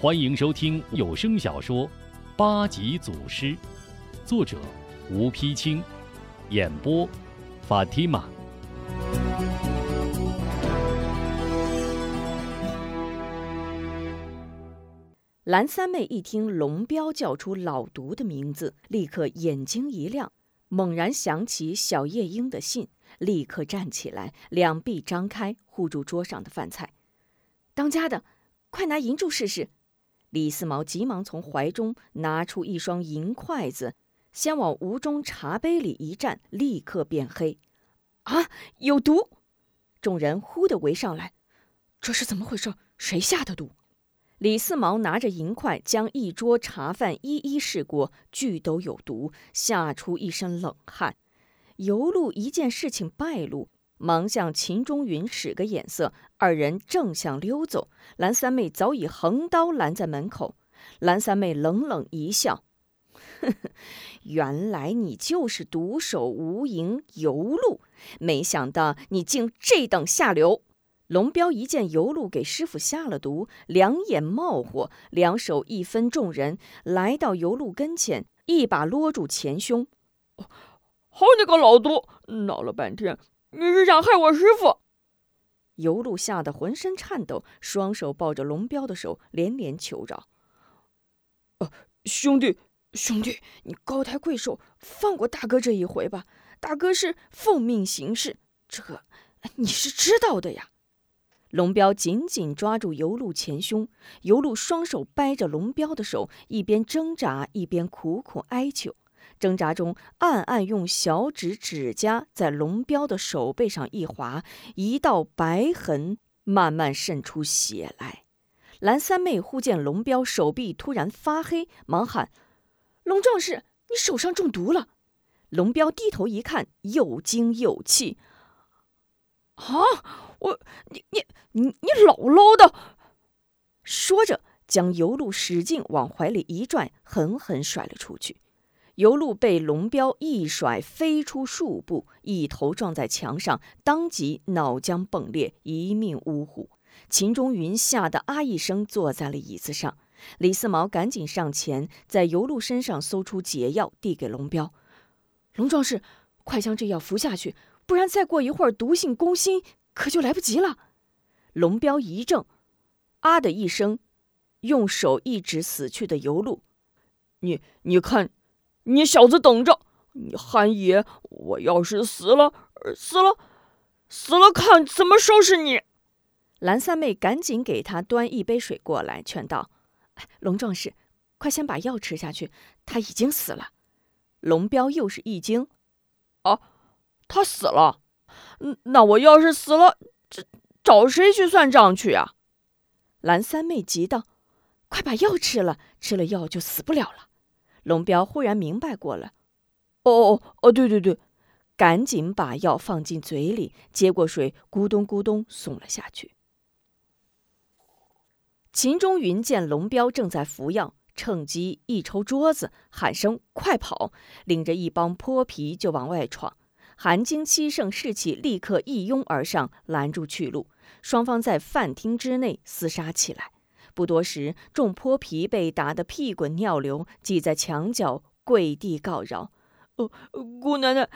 欢迎收听有声小说《八级祖师》，作者吴丕清，演播法蒂玛。蓝三妹一听龙彪叫出老毒的名字，立刻眼睛一亮，猛然想起小夜莺的信，立刻站起来，两臂张开护住桌上的饭菜。当家的，快拿银柱试试！李四毛急忙从怀中拿出一双银筷子，先往吴中茶杯里一蘸，立刻变黑。啊，有毒！众人忽地围上来，这是怎么回事？谁下的毒？李四毛拿着银筷，将一桌茶饭一一试过，俱都有毒，吓出一身冷汗。尤禄一见事情败露，忙向秦中云使个眼色，二人正想溜走，蓝三妹早已横刀拦在门口。蓝三妹冷冷一笑：“呵呵，原来你就是独守无营游路，没想到你竟这等下流！”龙彪一见游路给师傅下了毒，两眼冒火，两手一分众人，来到游路跟前，一把搂住前胸。好你个老毒！闹了半天，你是想害我师傅？尤禄吓得浑身颤抖，双手抱着龙彪的手，连连求饶：“呃，兄弟，兄弟，你高抬贵手，放过大哥这一回吧。大哥是奉命行事，这你是知道的呀。”龙彪紧紧抓住尤禄前胸，尤禄双手掰着龙彪的手，一边挣扎一边苦苦哀求。挣扎中，暗暗用小指指甲在龙彪的手背上一划，一道白痕慢慢渗出血来。蓝三妹忽见龙彪手臂突然发黑，忙喊：“龙壮士，你手上中毒了！”龙彪低头一看，又惊又气：“啊！”我，你你你你姥姥的！说着，将油路使劲往怀里一拽，狠狠甩了出去。尤禄被龙彪一甩，飞出数步，一头撞在墙上，当即脑浆迸裂，一命呜呼。秦中云吓得啊一声，坐在了椅子上。李四毛赶紧上前，在尤禄身上搜出解药，递给龙彪：“龙壮士，快将这药服下去，不然再过一会儿，毒性攻心。”可就来不及了。龙彪一怔，啊的一声，用手一指死去的尤禄：“你你看，你小子等着！你韩爷，我要是死了，死了，死了，看怎么收拾你！”蓝三妹赶紧给他端一杯水过来，劝道：“龙壮士，快先把药吃下去，他已经死了。”龙彪又是一惊：“啊，他死了？”那我要是死了，这找谁去算账去呀？蓝三妹急道：“快把药吃了，吃了药就死不了了。”龙彪忽然明白过来：“哦哦哦，对对对！”赶紧把药放进嘴里，接过水，咕咚咕咚送了下去。秦中云见龙彪正在服药，趁机一抽桌子，喊声：“快跑！”领着一帮泼皮就往外闯。韩惊七圣士气立刻一拥而上，拦住去路。双方在饭厅之内厮杀起来。不多时，众泼皮被打得屁滚尿流，挤在墙角跪地告饶：“哦，姑奶奶，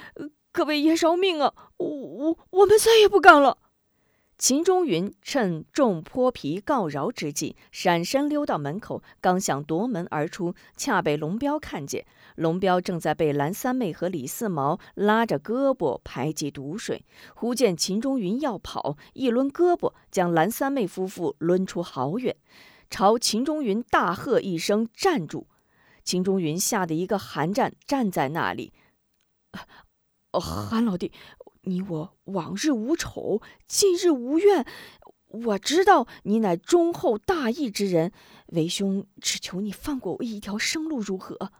可为爷饶命啊！我我我们再也不干了。”秦中云趁众泼皮告饶之际，闪身溜到门口，刚想夺门而出，恰被龙彪看见。龙彪正在被蓝三妹和李四毛拉着胳膊排挤毒水，忽见秦中云要跑，一抡胳膊将蓝三妹夫妇抡出好远，朝秦中云大喝一声：“站住！”秦中云吓得一个寒战，站在那里。韩老弟。你我往日无仇，近日无怨。我知道你乃忠厚大义之人，为兄只求你放过我一条生路，如何？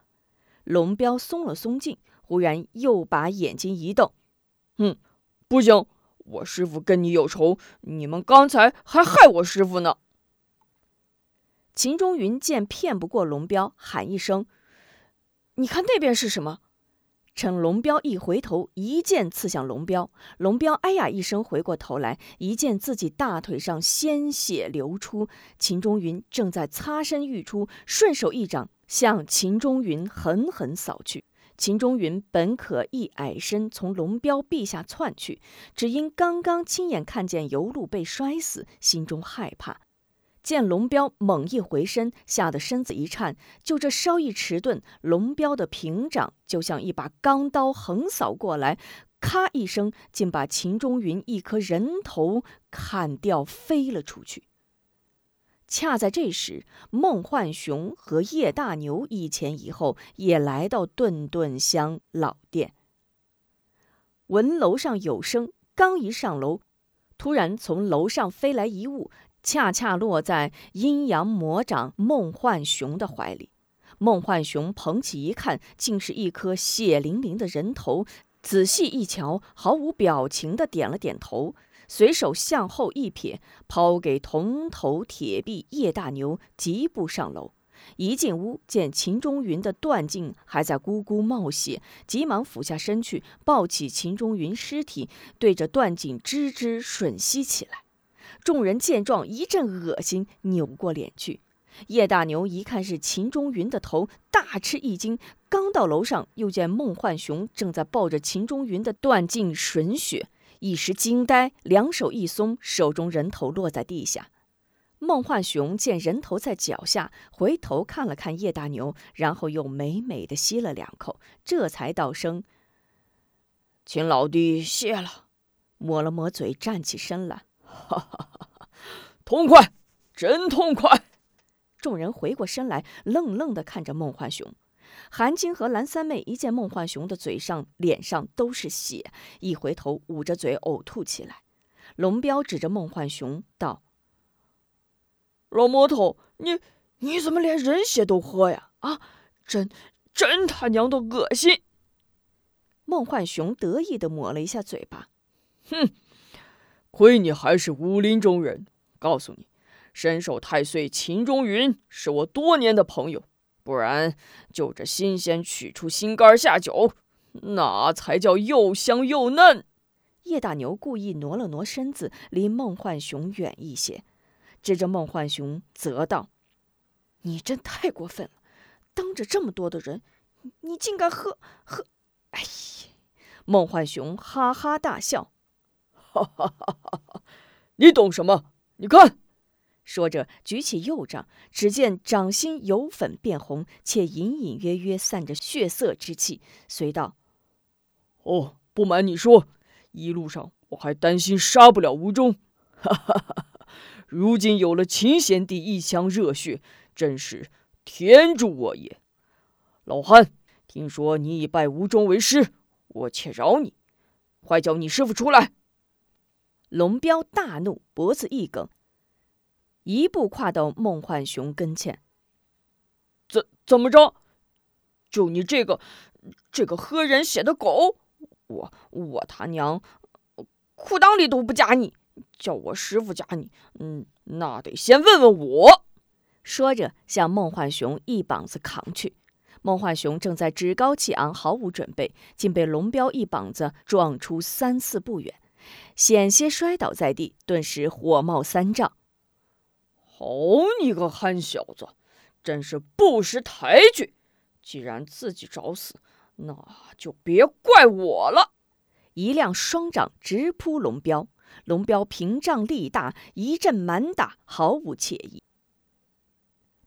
龙彪松了松劲，忽然又把眼睛一瞪：“哼，不行！我师傅跟你有仇，你们刚才还害我师傅呢。”秦中云见骗不过龙彪，喊一声：“你看那边是什么？”趁龙彪一回头，一剑刺向龙彪。龙彪哎呀一声，回过头来，一见自己大腿上鲜血流出，秦中云正在擦身欲出，顺手一掌向秦中云狠狠扫去。秦中云本可一矮身从龙彪臂下窜去，只因刚刚亲眼看见尤禄被摔死，心中害怕。见龙彪猛一回身，吓得身子一颤。就这稍一迟钝，龙彪的平掌就像一把钢刀横扫过来，咔一声，竟把秦中云一颗人头砍掉，飞了出去。恰在这时，孟焕雄和叶大牛一前一后，也来到顿顿香老店。闻楼上有声，刚一上楼，突然从楼上飞来一物。恰恰落在阴阳魔掌孟焕雄的怀里，孟焕雄捧起一看，竟是一颗血淋淋的人头。仔细一瞧，毫无表情的点了点头，随手向后一撇，抛给铜头铁臂叶大牛，疾步上楼。一进屋，见秦中云的断颈还在咕咕冒血，急忙俯下身去，抱起秦中云尸体，对着断颈吱吱吮吸起来。众人见状，一阵恶心，扭过脸去。叶大牛一看是秦中云的头，大吃一惊。刚到楼上，又见孟焕雄正在抱着秦中云的断颈吮血，一时惊呆，两手一松，手中人头落在地下。孟焕雄见人头在脚下，回头看了看叶大牛，然后又美美的吸了两口，这才道声：“秦老弟谢了。”抹了抹嘴，站起身来。哈哈哈哈！痛快，真痛快！众人回过身来，愣愣地看着孟焕雄。韩青和蓝三妹一见孟焕雄的嘴上、脸上都是血，一回头捂着嘴呕吐起来。龙彪指着孟焕雄道：“老魔头，你你怎么连人血都喝呀？啊，真真他娘的恶心！”孟焕雄得意地抹了一下嘴巴，哼。亏你还是武林中人，告诉你，身手太岁秦中云是我多年的朋友，不然就这新鲜取出心肝下酒，那才叫又香又嫩。叶大牛故意挪了挪身子，离孟焕雄远一些，指着孟焕雄责道：“你真太过分了！当着这么多的人，你竟敢喝喝！”哎呀，孟焕雄哈哈大笑。哈哈哈哈哈！你懂什么？你看，说着举起右掌，只见掌心由粉变红，且隐隐约约散着血色之气。随道：“哦，不瞒你说，一路上我还担心杀不了吴忠，哈哈哈哈！如今有了秦贤弟一腔热血，真是天助我也。老汉，听说你已拜吴忠为师，我且饶你，快叫你师傅出来。”龙彪大怒，脖子一梗，一步跨到孟焕雄跟前。怎怎么着？就你这个这个喝人血的狗，我我他娘裤裆里都不夹你，叫我师傅夹你，嗯，那得先问问我。说着，向孟焕雄一膀子扛去。孟焕雄正在趾高气昂，毫无准备，竟被龙彪一膀子撞出三四步远。险些摔倒在地，顿时火冒三丈。好你个憨小子，真是不识抬举！既然自己找死，那就别怪我了。一亮双掌直扑龙彪，龙彪屏障力大，一阵蛮打，毫无惬意。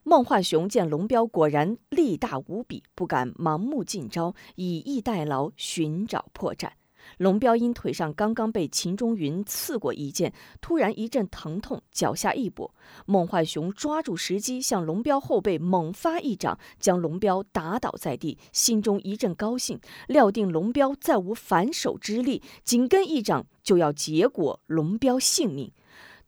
孟焕雄见龙彪果然力大无比，不敢盲目进招，以逸待劳，寻找破绽。龙彪因腿上刚刚被秦中云刺过一剑，突然一阵疼痛，脚下一跛。孟焕雄抓住时机，向龙彪后背猛发一掌，将龙彪打倒在地，心中一阵高兴，料定龙彪再无反手之力，紧跟一掌就要结果龙彪性命。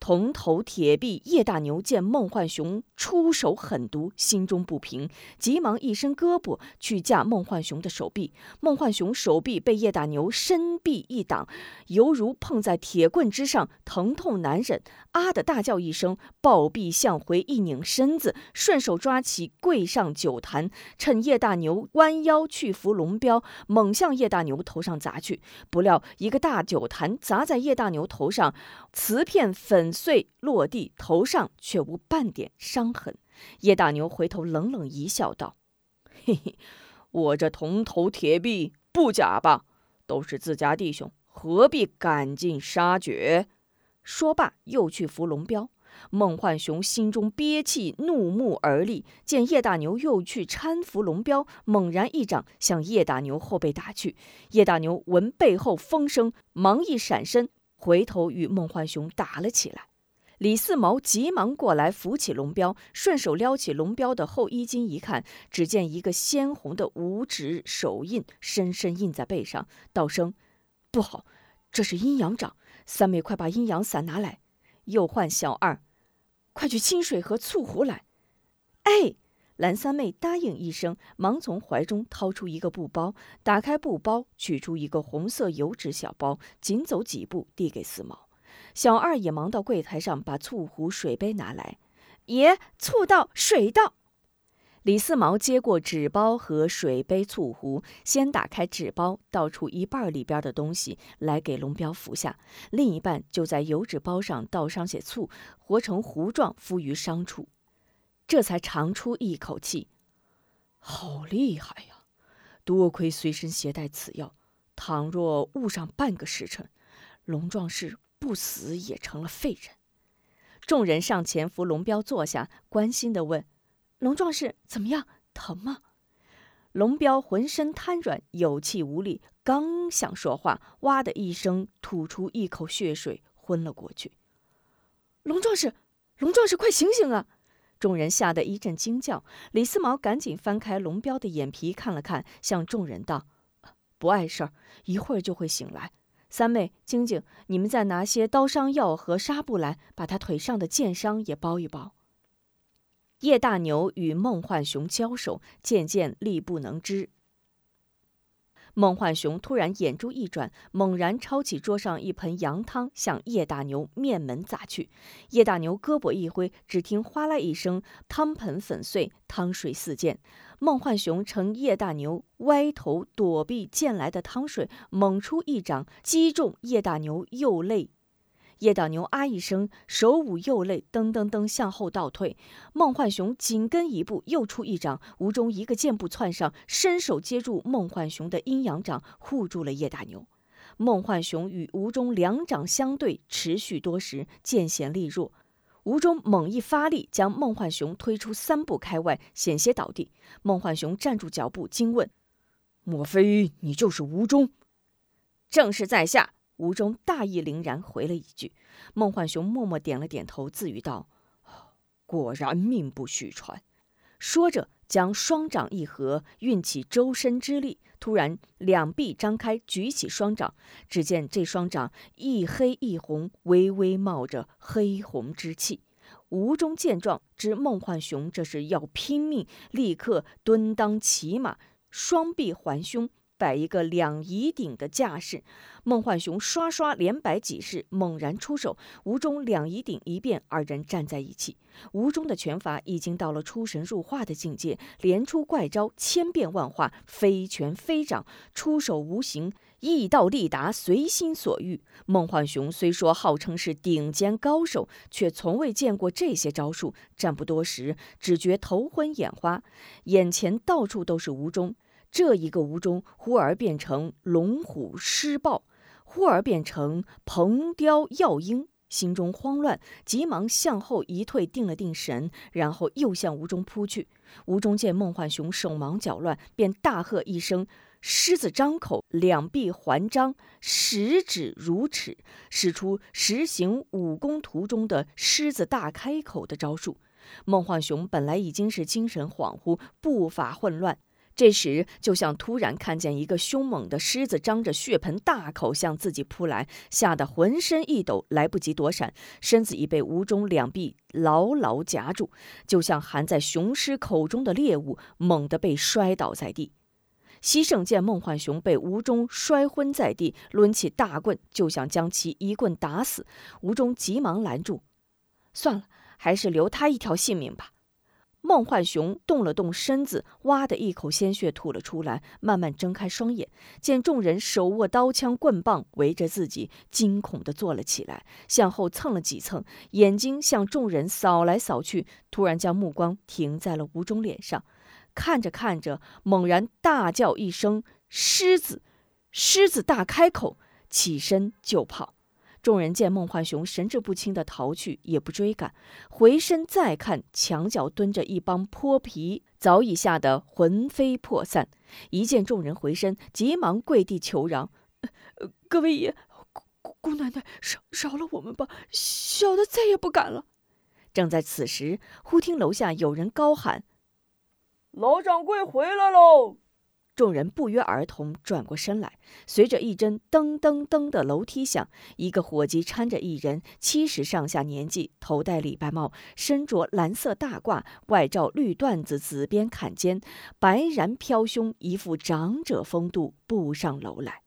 铜头铁臂叶大牛见孟焕雄出手狠毒，心中不平，急忙一伸胳膊去架孟焕雄的手臂。孟焕雄手臂被叶大牛伸臂一挡，犹如碰在铁棍之上，疼痛难忍。啊的大叫一声，抱臂向回一拧身子，顺手抓起跪上酒坛，趁叶大牛弯腰去扶龙标，猛向叶大牛头上砸去。不料一个大酒坛砸在叶大牛头上，瓷片粉。碎落地，头上却无半点伤痕。叶大牛回头冷冷一笑，道：“嘿嘿，我这铜头铁臂不假吧？都是自家弟兄，何必赶尽杀绝？”说罢，又去扶龙标。孟焕雄心中憋气，怒目而立，见叶大牛又去搀扶龙标，猛然一掌向叶大牛后背打去。叶大牛闻背后风声，忙一闪身。回头与孟焕雄打了起来，李四毛急忙过来扶起龙彪，顺手撩起龙彪的后衣襟一看，只见一个鲜红的五指手印深深印在背上，道声：“不好，这是阴阳掌！三妹，快把阴阳伞拿来。”又唤小二：“快去清水和醋壶来。”哎。蓝三妹答应一声，忙从怀中掏出一个布包，打开布包，取出一个红色油纸小包，紧走几步递给四毛。小二也忙到柜台上把醋壶、水杯拿来。爷，醋到，水到。李四毛接过纸包和水杯、醋壶，先打开纸包，倒出一半里边的东西来给龙彪服下，另一半就在油纸包上倒上些醋，和成糊状敷于伤处。这才长出一口气，好厉害呀！多亏随身携带此药，倘若误上半个时辰，龙壮士不死也成了废人。众人上前扶龙彪坐下，关心的问：“龙壮士怎么样？疼吗？”龙彪浑身瘫软，有气无力，刚想说话，哇的一声吐出一口血水，昏了过去。龙壮士，龙壮士，快醒醒啊！众人吓得一阵惊叫，李四毛赶紧翻开龙彪的眼皮看了看，向众人道：“不碍事儿，一会儿就会醒来。三妹、晶晶，你们再拿些刀伤药和纱布来，把他腿上的箭伤也包一包。”叶大牛与孟焕雄交手，渐渐力不能支。孟焕雄突然眼珠一转，猛然抄起桌上一盆羊汤，向叶大牛面门砸去。叶大牛胳膊一挥，只听哗啦一声，汤盆粉碎，汤水四溅。孟焕雄乘叶大牛歪头躲避溅来的汤水，猛出一掌，击中叶大牛右肋。叶大牛啊一声，手捂右肋，噔噔噔向后倒退。孟焕雄紧跟一步，又出一掌，吴中一个箭步窜上，伸手接住孟焕雄的阴阳掌，护住了叶大牛。孟焕雄与吴中两掌相对，持续多时，渐显力弱。吴中猛一发力，将孟焕雄推出三步开外，险些倒地。孟焕雄站住脚步，惊问：“莫非你就是吴中？”“正是在下。”吴中大义凛然回了一句，孟焕雄默默点了点头，自语道：“果然命不虚传。”说着，将双掌一合，运起周身之力，突然两臂张开，举起双掌。只见这双掌一黑一红，微微冒着黑红之气。吴中见状，知孟焕雄这是要拼命，立刻蹲裆骑马，双臂环胸。摆一个两仪顶的架势，孟幻雄刷刷连摆几式，猛然出手，吴中两仪顶一变，二人站在一起。吴中的拳法已经到了出神入化的境界，连出怪招，千变万化，非拳非掌，出手无形，意到力达，随心所欲。孟幻雄虽说号称是顶尖高手，却从未见过这些招数，战不多时，只觉头昏眼花，眼前到处都是吴中。这一个吴中，忽而变成龙虎狮豹，忽而变成鹏雕耀鹰，心中慌乱，急忙向后一退，定了定神，然后又向吴中扑去。吴中见孟焕雄手忙脚乱，便大喝一声：“狮子张口，两臂环张，十指如尺，使出实行武功图中的狮子大开口的招数。”孟焕雄本来已经是精神恍惚，步伐混乱。这时，就像突然看见一个凶猛的狮子张着血盆大口向自己扑来，吓得浑身一抖，来不及躲闪，身子已被吴中两臂牢牢夹住，就像含在雄狮口中的猎物，猛地被摔倒在地。西圣见孟焕雄被吴中摔昏在地，抡起大棍就想将其一棍打死，吴中急忙拦住：“算了，还是留他一条性命吧。”孟焕雄动了动身子，哇的一口鲜血吐了出来，慢慢睁开双眼，见众人手握刀枪棍棒围着自己，惊恐地坐了起来，向后蹭了几蹭，眼睛向众人扫来扫去，突然将目光停在了吴中脸上，看着看着，猛然大叫一声：“狮子！”狮子大开口，起身就跑。众人见孟焕雄神志不清的逃去，也不追赶，回身再看，墙角蹲着一帮泼皮，早已吓得魂飞魄散。一见众人回身，急忙跪地求饶：“各位爷，姑姑奶奶，饶饶了我们吧，小的再也不敢了。”正在此时，忽听楼下有人高喊：“老掌柜回来喽！”众人不约而同转过身来，随着一阵噔噔噔的楼梯响，一个伙计搀着一人，七十上下年纪，头戴礼拜帽，身着蓝色大褂，外罩绿缎子紫边坎肩，白髯飘胸，一副长者风度，步上楼来。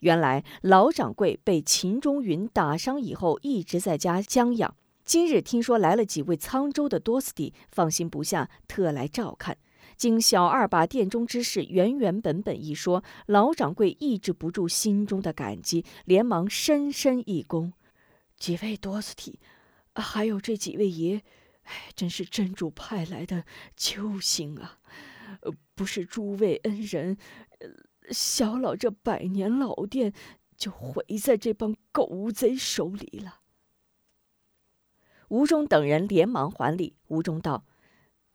原来老掌柜被秦中云打伤以后，一直在家将养，今日听说来了几位沧州的多斯蒂，放心不下，特来照看。经小二把店中之事原原本本一说，老掌柜抑制不住心中的感激，连忙深深一躬：“几位多斯提，还有这几位爷，哎，真是真主派来的救星啊！不是诸位恩人，小老这百年老店就毁在这帮狗贼手里了。”吴中等人连忙还礼，吴中道。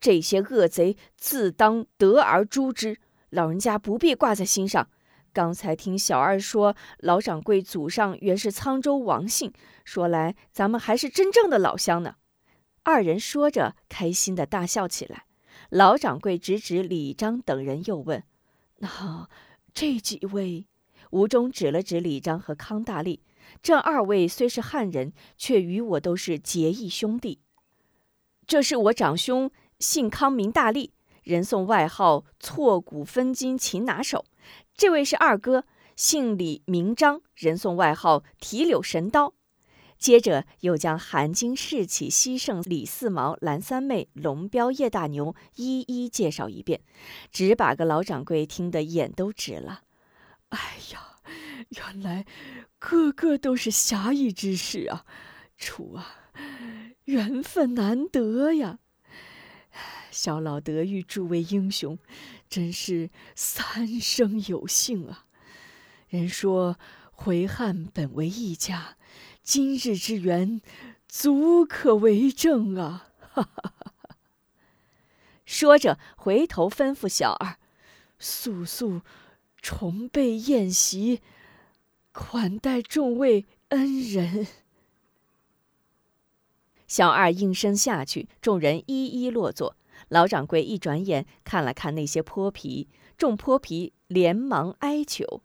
这些恶贼自当得而诛之，老人家不必挂在心上。刚才听小二说，老掌柜祖上原是沧州王姓，说来咱们还是真正的老乡呢。二人说着，开心的大笑起来。老掌柜指指李章等人，又问：“那这几位？”吴中指了指李章和康大力，这二位虽是汉人，却与我都是结义兄弟。这是我长兄。姓康名大力，人送外号“错骨分筋擒拿手”。这位是二哥，姓李名张，人送外号“提柳神刀”。接着又将韩金、士起、西胜、李四毛、蓝三妹、龙彪、叶大牛一一介绍一遍，只把个老掌柜听得眼都直了。哎呀，原来个个都是侠义之士啊！楚啊，缘分难得呀！小老得遇诸位英雄，真是三生有幸啊！人说回汉本为一家，今日之缘，足可为证啊！哈哈哈哈说着，回头吩咐小二：“速速重备宴席，款待众位恩人。”小二应声下去，众人一一落座。老掌柜一转眼看了看那些泼皮，众泼皮连忙哀求：“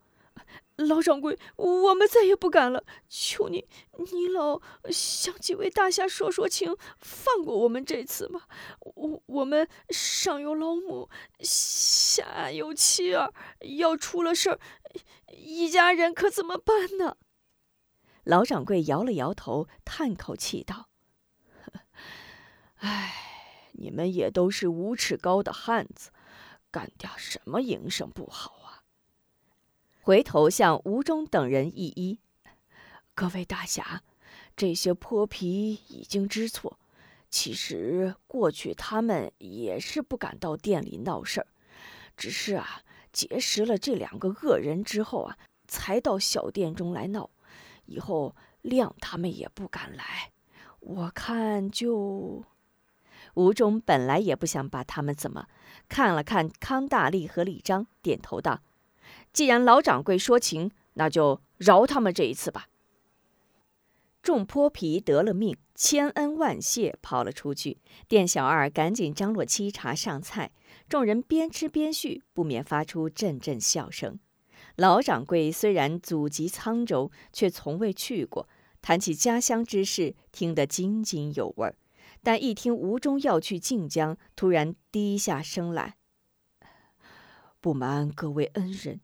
老掌柜，我们再也不敢了，求你，你老向几位大侠说说情，放过我们这次吧。我我们上有老母，下有妻儿，要出了事儿，一家人可怎么办呢？”老掌柜摇了摇头，叹口气道：“唉。”你们也都是五尺高的汉子，干点什么营生不好啊？回头向吴忠等人一一，各位大侠，这些泼皮已经知错。其实过去他们也是不敢到店里闹事儿，只是啊，结识了这两个恶人之后啊，才到小店中来闹。以后谅他们也不敢来。我看就。吴中本来也不想把他们怎么，看了看康大力和李章，点头道：“既然老掌柜说情，那就饶他们这一次吧。”众泼皮得了命，千恩万谢，跑了出去。店小二赶紧张罗沏茶上菜，众人边吃边叙，不免发出阵阵笑声。老掌柜虽然祖籍沧州，却从未去过，谈起家乡之事，听得津津有味儿。但一听吴中要去晋江，突然低下声来：“不瞒各位恩人。”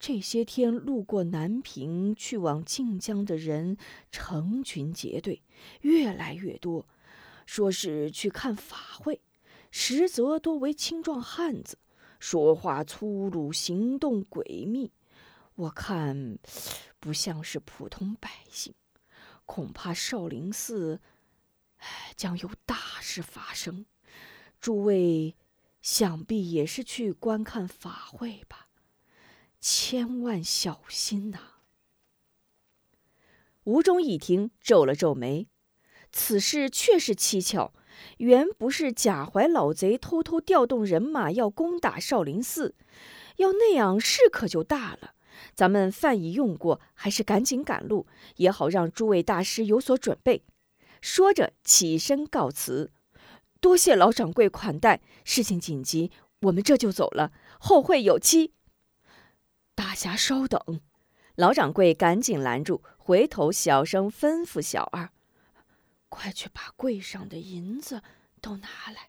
这些天路过南平去往晋江的人成群结队，越来越多，说是去看法会，实则多为青壮汉子，说话粗鲁，行动诡秘，我看不像是普通百姓，恐怕少林寺将有大事发生。诸位想必也是去观看法会吧？千万小心呐！吴中一听，皱了皱眉。此事确实蹊跷，原不是贾怀老贼偷偷调动人马要攻打少林寺，要那样事可就大了。咱们饭已用过，还是赶紧赶路，也好让诸位大师有所准备。说着起身告辞：“多谢老掌柜款待，事情紧急，我们这就走了，后会有期。”大侠稍等，老掌柜赶紧拦住，回头小声吩咐小二：“快去把柜上的银子都拿来。”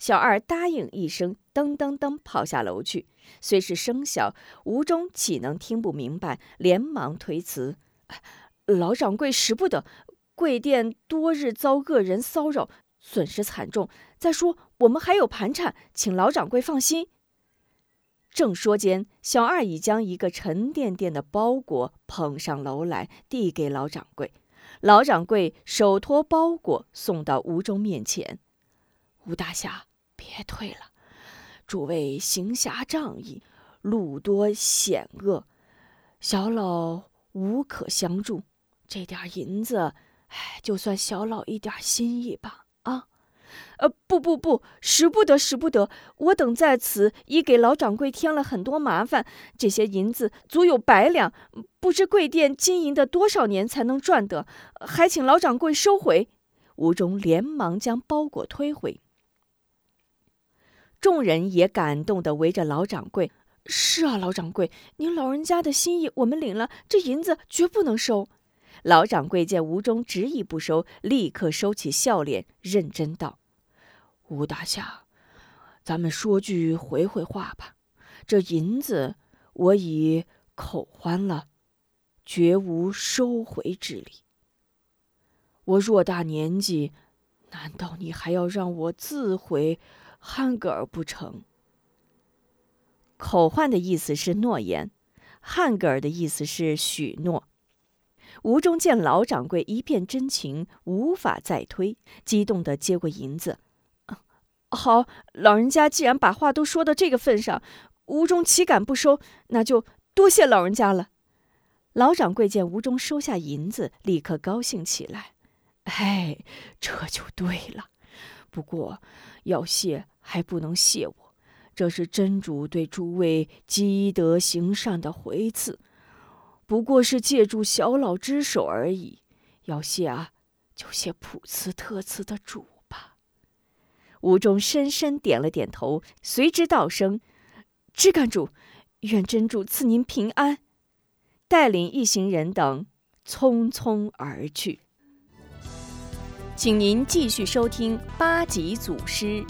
小二答应一声，噔噔噔跑下楼去。虽是声小，吴中岂能听不明白？连忙推辞：“老掌柜使不得，贵店多日遭恶人骚扰，损失惨重。再说我们还有盘缠，请老掌柜放心。”正说间，小二已将一个沉甸甸的包裹捧上楼来，递给老掌柜。老掌柜手托包裹，送到吴中面前：“吴大侠，别退了。诸位行侠仗义，路多险恶，小老无可相助。这点银子，哎，就算小老一点心意吧。”啊呃，不不不，使不得，使不得！我等在此已给老掌柜添了很多麻烦，这些银子足有百两，不知贵店经营的多少年才能赚得，还请老掌柜收回。吴中连忙将包裹推回，众人也感动的围着老掌柜。是啊，老掌柜，您老人家的心意我们领了，这银子绝不能收。老掌柜见吴中执意不收，立刻收起笑脸，认真道：“吴大侠，咱们说句回回话吧。这银子我已口欢了，绝无收回之理。我偌大年纪，难道你还要让我自毁汉格尔不成？口唤的意思是诺言，汉格尔的意思是许诺。”吴中见老掌柜一片真情，无法再推，激动地接过银子。好，老人家既然把话都说到这个份上，吴中岂敢不收？那就多谢老人家了。老掌柜见吴中收下银子，立刻高兴起来。哎，这就对了。不过要谢还不能谢我，这是真主对诸位积德行善的回赐。不过是借助小老之手而已，要谢啊，就谢普慈特慈的主吧。吴中深深点了点头，随之道声：“知干主，愿真主赐您平安。”带领一行人等匆匆而去。请您继续收听八级祖师。